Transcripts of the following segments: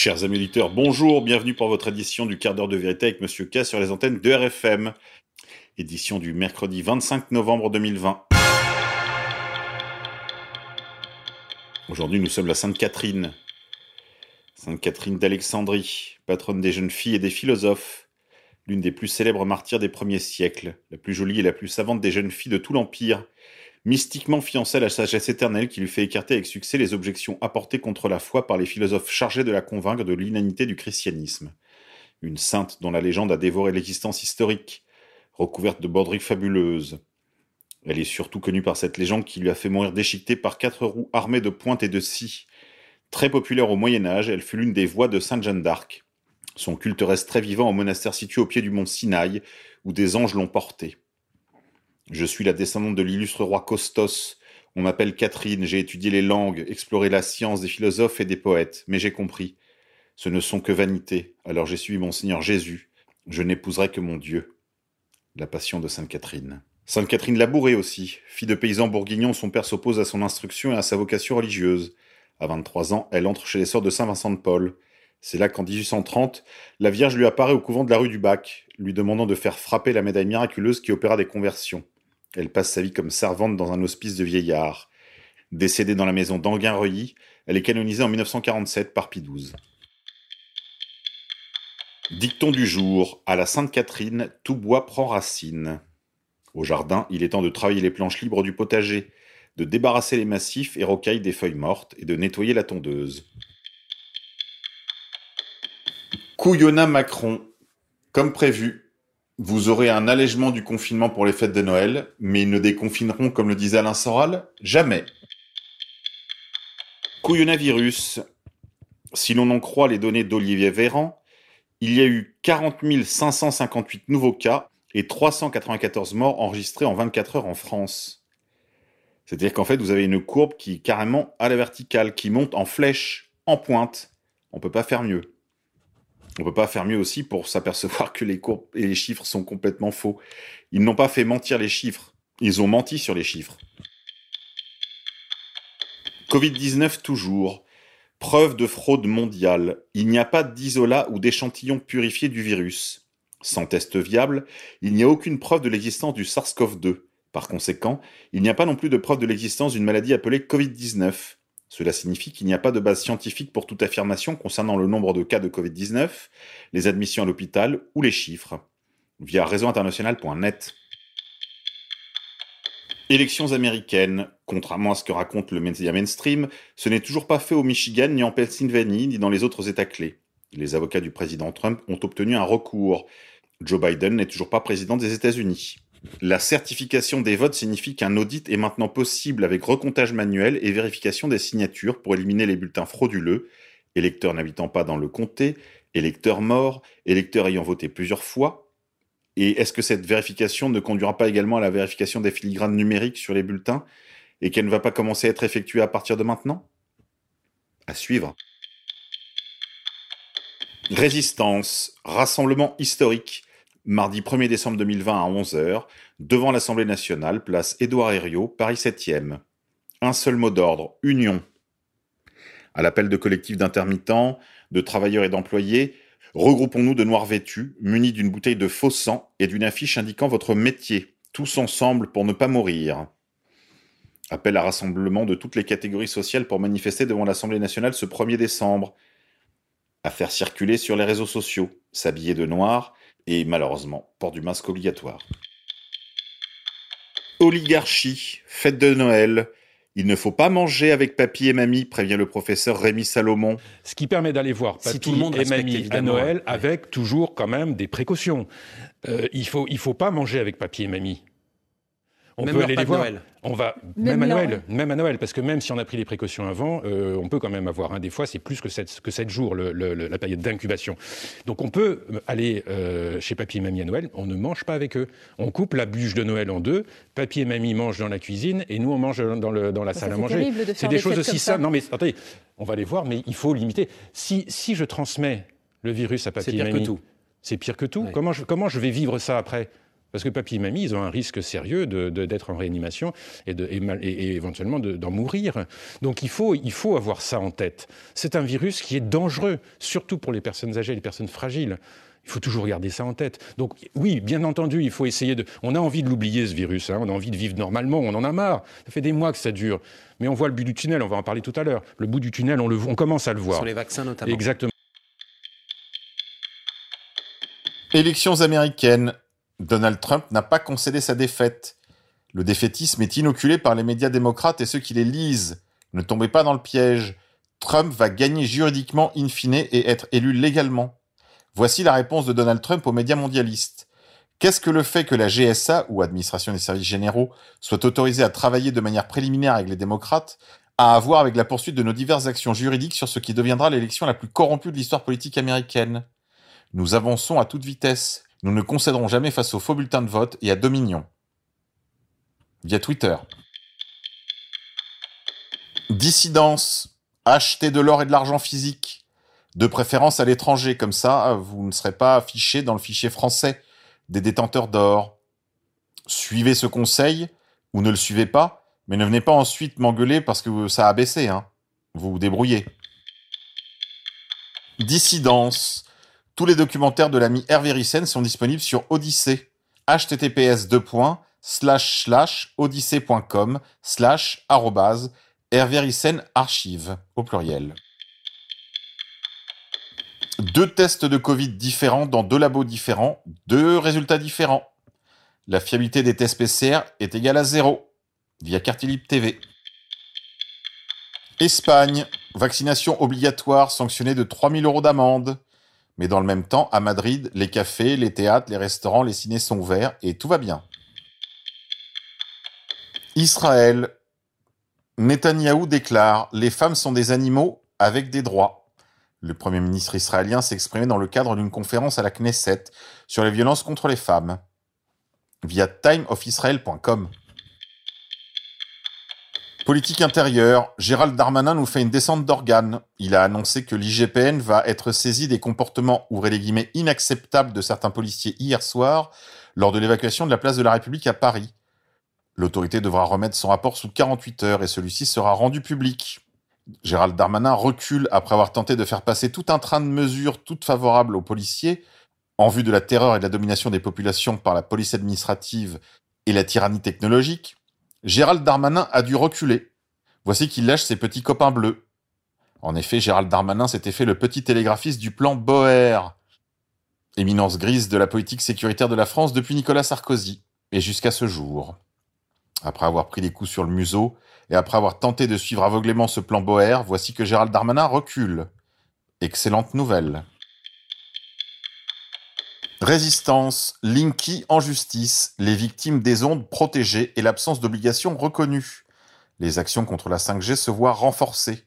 Chers amis auditeurs, bonjour, bienvenue pour votre édition du quart d'heure de vérité avec Monsieur K sur les antennes de RFM. Édition du mercredi 25 novembre 2020. Aujourd'hui, nous sommes la Sainte Catherine. Sainte Catherine d'Alexandrie, patronne des jeunes filles et des philosophes, l'une des plus célèbres martyrs des premiers siècles, la plus jolie et la plus savante des jeunes filles de tout l'Empire, mystiquement fiancée à la sagesse éternelle qui lui fait écarter avec succès les objections apportées contre la foi par les philosophes chargés de la convaincre de l'inanité du christianisme. Une sainte dont la légende a dévoré l'existence historique, recouverte de borderies fabuleuses. Elle est surtout connue par cette légende qui lui a fait mourir déchiquetée par quatre roues armées de pointes et de scies. Très populaire au Moyen Âge, elle fut l'une des voix de Sainte Jeanne d'Arc. Son culte reste très vivant au monastère situé au pied du mont Sinaï, où des anges l'ont porté. Je suis la descendante de l'illustre roi Costos. On m'appelle Catherine, j'ai étudié les langues, exploré la science des philosophes et des poètes, mais j'ai compris. Ce ne sont que vanités, alors j'ai suivi mon Seigneur Jésus. Je n'épouserai que mon Dieu. La passion de Sainte Catherine. Sainte Catherine Labouré aussi. Fille de paysan bourguignon, son père s'oppose à son instruction et à sa vocation religieuse. À 23 ans, elle entre chez les sœurs de Saint-Vincent de Paul. C'est là qu'en 1830, la Vierge lui apparaît au couvent de la rue du Bac, lui demandant de faire frapper la médaille miraculeuse qui opéra des conversions. Elle passe sa vie comme servante dans un hospice de vieillards. Décédée dans la maison d'Anguin-Reuilly, elle est canonisée en 1947 par Pie. Dicton du jour. À la Sainte-Catherine, tout bois prend racine. Au jardin, il est temps de travailler les planches libres du potager, de débarrasser les massifs et rocailles des feuilles mortes et de nettoyer la tondeuse. Couillonna Macron. Comme prévu, vous aurez un allègement du confinement pour les fêtes de Noël, mais ils ne déconfineront, comme le disait Alain Soral, jamais. Couillonavirus. Si l'on en croit les données d'Olivier Véran, il y a eu 40 558 nouveaux cas et 394 morts enregistrés en 24 heures en France. C'est-à-dire qu'en fait, vous avez une courbe qui est carrément à la verticale, qui monte en flèche, en pointe. On ne peut pas faire mieux. On peut pas faire mieux aussi pour s'apercevoir que les courbes et les chiffres sont complètement faux. Ils n'ont pas fait mentir les chiffres. Ils ont menti sur les chiffres. Covid-19 toujours. Preuve de fraude mondiale. Il n'y a pas d'isolat ou d'échantillon purifié du virus. Sans test viable, il n'y a aucune preuve de l'existence du SARS-CoV-2. Par conséquent, il n'y a pas non plus de preuve de l'existence d'une maladie appelée Covid-19. Cela signifie qu'il n'y a pas de base scientifique pour toute affirmation concernant le nombre de cas de Covid-19, les admissions à l'hôpital ou les chiffres. Via réseauinternational.net. Élections américaines. Contrairement à ce que raconte le média mainstream, ce n'est toujours pas fait au Michigan, ni en Pennsylvanie, ni dans les autres États clés. Les avocats du président Trump ont obtenu un recours. Joe Biden n'est toujours pas président des États-Unis. La certification des votes signifie qu'un audit est maintenant possible avec recomptage manuel et vérification des signatures pour éliminer les bulletins frauduleux, électeurs n'habitant pas dans le comté, électeurs morts, électeurs ayant voté plusieurs fois. Et est-ce que cette vérification ne conduira pas également à la vérification des filigranes numériques sur les bulletins et qu'elle ne va pas commencer à être effectuée à partir de maintenant? À suivre. Résistance, rassemblement historique mardi 1er décembre 2020 à 11h, devant l'Assemblée nationale, place Édouard Herriot, Paris 7e. Un seul mot d'ordre, union. À l'appel de collectifs d'intermittents, de travailleurs et d'employés, regroupons-nous de noirs vêtus, munis d'une bouteille de faux sang et d'une affiche indiquant votre métier, tous ensemble pour ne pas mourir. Appel à rassemblement de toutes les catégories sociales pour manifester devant l'Assemblée nationale ce 1er décembre. À faire circuler sur les réseaux sociaux, s'habiller de noir, et malheureusement, port du masque obligatoire. Oligarchie, fête de Noël. Il ne faut pas manger avec papy et mamie, prévient le professeur Rémi Salomon. Ce qui permet d'aller voir papy tout le monde et mamie à Noël avec toujours quand même des précautions. Euh, il faut il faut pas manger avec papy et mamie. On peut aller les voir. On va même, à Noël, même à Noël, parce que même si on a pris les précautions avant, euh, on peut quand même avoir. Hein, des fois, c'est plus que 7, que jours la période d'incubation. Donc, on peut aller euh, chez papy et mamie à Noël. On ne mange pas avec eux. On coupe la bûche de Noël en deux. Papy et mamie mangent dans la cuisine et nous on mange dans, la salle à manger. C'est des, choses aussi simples. Non, mais attendez, on va les voir, mais il faut limiter. Si, si je transmets le virus à papy et mamie, c'est pire que tout. C'est pire que tout. Comment, je, comment je vais vivre ça après? Parce que papy et mamie, ils ont un risque sérieux d'être en réanimation et, de, et, éventuellement d'en mourir. Donc il faut, il faut avoir ça en tête. C'est un virus qui est dangereux, surtout pour les personnes âgées, les personnes fragiles. Il faut toujours garder ça en tête. Donc oui, bien entendu, il faut essayer de... On a envie de l'oublier, ce virus. Hein. On a envie de vivre normalement. On en a marre. Ça fait des mois que ça dure. Mais on voit le but du tunnel. On va en parler tout à l'heure. Le bout du tunnel, on, le... on commence à le voir. Sur les vaccins notamment. Exactement. Élections américaines. Donald Trump n'a pas concédé sa défaite. Le défaitisme est inoculé par les médias démocrates et ceux qui les lisent. Ne tombez pas dans le piège. Trump va gagner juridiquement in fine et être élu légalement. Voici la réponse de Donald Trump aux médias mondialistes. Qu'est-ce que le fait que la GSA, ou Administration des services généraux, soit autorisée à travailler de manière préliminaire avec les démocrates, a à voir avec la poursuite de nos diverses actions juridiques sur ce qui deviendra l'élection la plus corrompue de l'histoire politique américaine? Nous avançons à toute vitesse. Nous ne concéderons jamais face aux faux bulletins de vote et à Dominion. Via Twitter. Dissidence. Acheter de l'or et de l'argent physique de préférence à l'étranger, comme ça vous ne serez pas affiché dans le fichier français des détenteurs d'or. Suivez ce conseil ou ne le suivez pas, mais ne venez pas ensuite m'engueuler parce que ça a baissé. Hein. Vous vous débrouillez. Dissidence. Tous les documentaires de l'ami Hervé Rissen sont disponibles sur Odyssée. https odyssée.com slash Hervé archive au pluriel deux tests de Covid différents dans deux labos différents, deux résultats différents. La fiabilité des tests PCR est égale à zéro, via Cartilib TV. Espagne, vaccination obligatoire sanctionnée de 3000 euros d'amende. Mais dans le même temps, à Madrid, les cafés, les théâtres, les restaurants, les ciné sont ouverts et tout va bien. Israël. Netanyahou déclare Les femmes sont des animaux avec des droits. Le Premier ministre israélien s'exprimait dans le cadre d'une conférence à la Knesset sur les violences contre les femmes, via timeofisrael.com. Politique intérieure, Gérald Darmanin nous fait une descente d'organes. Il a annoncé que l'IGPN va être saisi des comportements, ouvrez les guillemets, inacceptables de certains policiers hier soir lors de l'évacuation de la place de la République à Paris. L'autorité devra remettre son rapport sous 48 heures et celui-ci sera rendu public. Gérald Darmanin recule après avoir tenté de faire passer tout un train de mesures toutes favorables aux policiers en vue de la terreur et de la domination des populations par la police administrative et la tyrannie technologique. Gérald Darmanin a dû reculer. Voici qu'il lâche ses petits copains bleus. En effet, Gérald Darmanin s'était fait le petit télégraphiste du plan Boer, éminence grise de la politique sécuritaire de la France depuis Nicolas Sarkozy, et jusqu'à ce jour. Après avoir pris des coups sur le museau, et après avoir tenté de suivre aveuglément ce plan Boer, voici que Gérald Darmanin recule. Excellente nouvelle. Résistance, Linky en justice, les victimes des ondes protégées et l'absence d'obligations reconnues. Les actions contre la 5G se voient renforcées.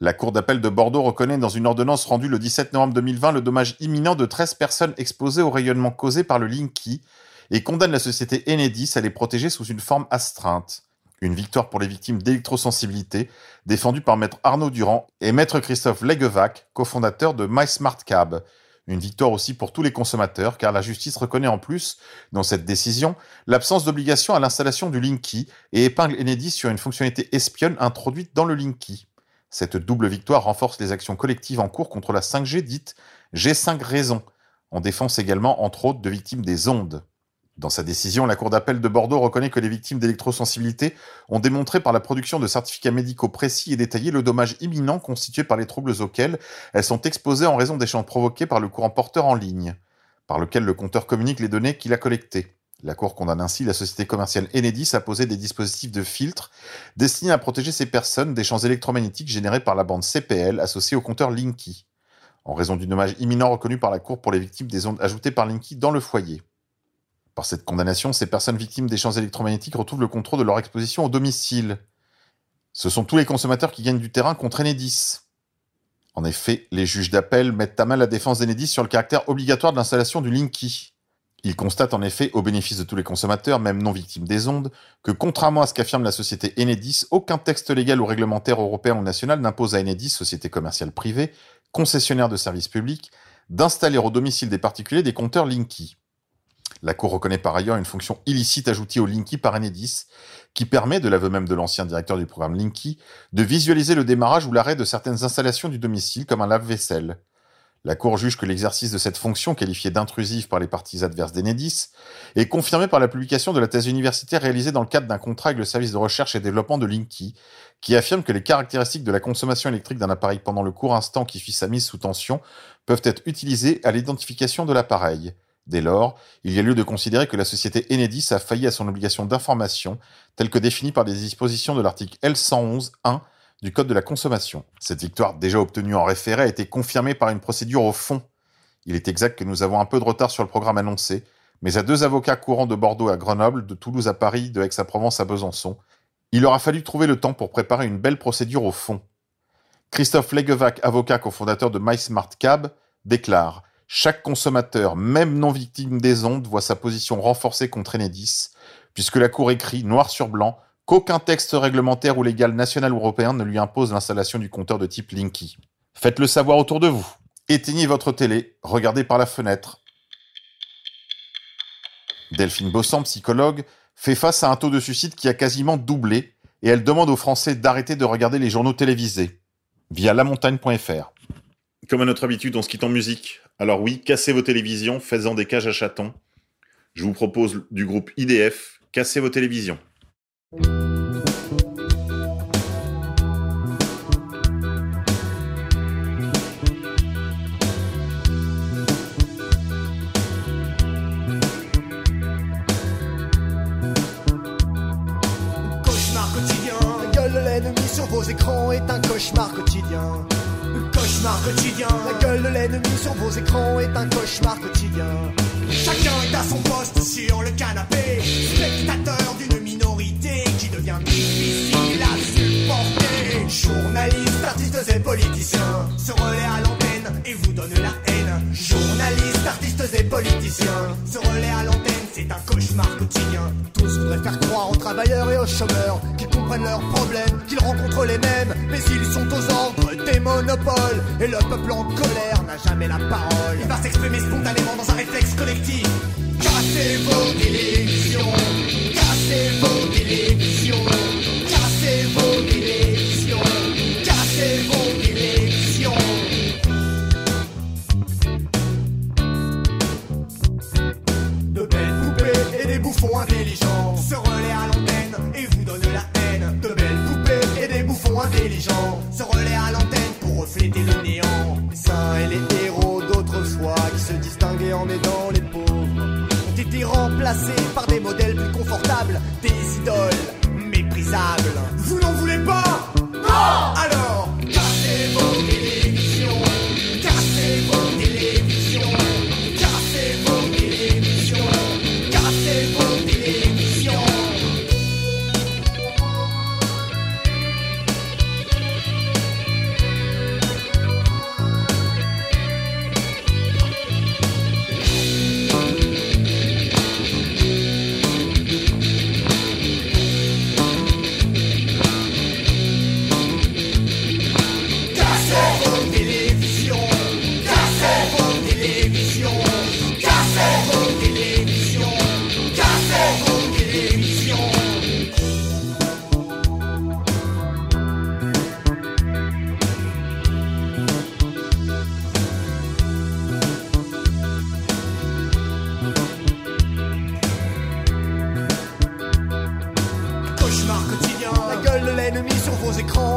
La Cour d'appel de Bordeaux reconnaît dans une ordonnance rendue le 17 novembre 2020 le dommage imminent de 13 personnes exposées au rayonnement causé par le Linky et condamne la société Enedis à les protéger sous une forme astreinte. Une victoire pour les victimes d'électrosensibilité, défendue par maître Arnaud Durand et maître Christophe Legevac, cofondateur de MySmartCab. Une victoire aussi pour tous les consommateurs, car la justice reconnaît en plus, dans cette décision, l'absence d'obligation à l'installation du Linky et épingle Enedis sur une fonctionnalité espionne introduite dans le Linky. Cette double victoire renforce les actions collectives en cours contre la 5G dite G5 raison, en défense également entre autres de victimes des ondes. Dans sa décision, la Cour d'appel de Bordeaux reconnaît que les victimes d'électrosensibilité ont démontré par la production de certificats médicaux précis et détaillés le dommage imminent constitué par les troubles auxquels elles sont exposées en raison d'échanges provoqués par le courant porteur en ligne, par lequel le compteur communique les données qu'il a collectées. La Cour condamne ainsi la société commerciale Enedis à poser des dispositifs de filtre destinés à protéger ces personnes des champs électromagnétiques générés par la bande CPL associée au compteur Linky, en raison du dommage imminent reconnu par la Cour pour les victimes des ondes ajoutées par Linky dans le foyer. Par cette condamnation, ces personnes victimes des champs électromagnétiques retrouvent le contrôle de leur exposition au domicile. Ce sont tous les consommateurs qui gagnent du terrain contre Enedis. En effet, les juges d'appel mettent à mal la défense d'Enedis sur le caractère obligatoire de l'installation du Linky. Ils constatent en effet, au bénéfice de tous les consommateurs, même non victimes des ondes, que contrairement à ce qu'affirme la société Enedis, aucun texte légal ou réglementaire européen ou national n'impose à Enedis, société commerciale privée, concessionnaire de services publics, d'installer au domicile des particuliers des compteurs Linky. La Cour reconnaît par ailleurs une fonction illicite ajoutée au Linky par Enedis, qui permet, de l'aveu même de l'ancien directeur du programme Linky, de visualiser le démarrage ou l'arrêt de certaines installations du domicile comme un lave-vaisselle. La Cour juge que l'exercice de cette fonction, qualifiée d'intrusive par les parties adverses d'Enedis, est confirmé par la publication de la thèse universitaire réalisée dans le cadre d'un contrat avec le service de recherche et développement de Linky, qui affirme que les caractéristiques de la consommation électrique d'un appareil pendant le court instant qui fit sa mise sous tension peuvent être utilisées à l'identification de l'appareil. Dès lors, il y a lieu de considérer que la société Enedis a failli à son obligation d'information, telle que définie par des dispositions de l'article L111.1 du Code de la consommation. Cette victoire déjà obtenue en référé a été confirmée par une procédure au fond. Il est exact que nous avons un peu de retard sur le programme annoncé, mais à deux avocats courants de Bordeaux à Grenoble, de Toulouse à Paris, de Aix-à-Provence à Besançon, il aura fallu trouver le temps pour préparer une belle procédure au fond. Christophe Legevac, avocat cofondateur de MySmartCab, déclare Chaque consommateur, même non victime des ondes, voit sa position renforcée contre Enedis, puisque la Cour écrit, noir sur blanc, qu'aucun texte réglementaire ou légal national ou européen ne lui impose l'installation du compteur de type Linky. Faites-le savoir autour de vous. Éteignez votre télé, regardez par la fenêtre. Delphine Bossan, psychologue, fait face à un taux de suicide qui a quasiment doublé et elle demande aux Français d'arrêter de regarder les journaux télévisés via lamontagne.fr. Comme à notre habitude, on se quitte en musique. Alors oui, cassez vos télévisions, faites-en des cages à chatons. Je vous propose du groupe IDF, cassez vos télévisions. écrans est un cauchemar quotidien. Cauchemar quotidien. La gueule de l'ennemi sur vos écrans est un cauchemar quotidien. Chacun est à son poste sur le canapé, spectateur d'une minorité qui devient difficile à supporter. Journalistes, artistes et politiciens se relaient à l'antenne et vous donnent la haine. Journalistes, artistes et politiciens se relaient à l'antenne c'est un cauchemar Tous voudraient faire croire aux travailleurs et aux chômeurs qu'ils comprennent leurs problèmes, qu'ils rencontrent les mêmes, mais ils sont aux ordres des monopoles. Et le peuple en colère n'a jamais la parole. Il va s'exprimer spontanément dans un réflexe collectif. Cassez vos télévisions, cassez vos télévisions, idoles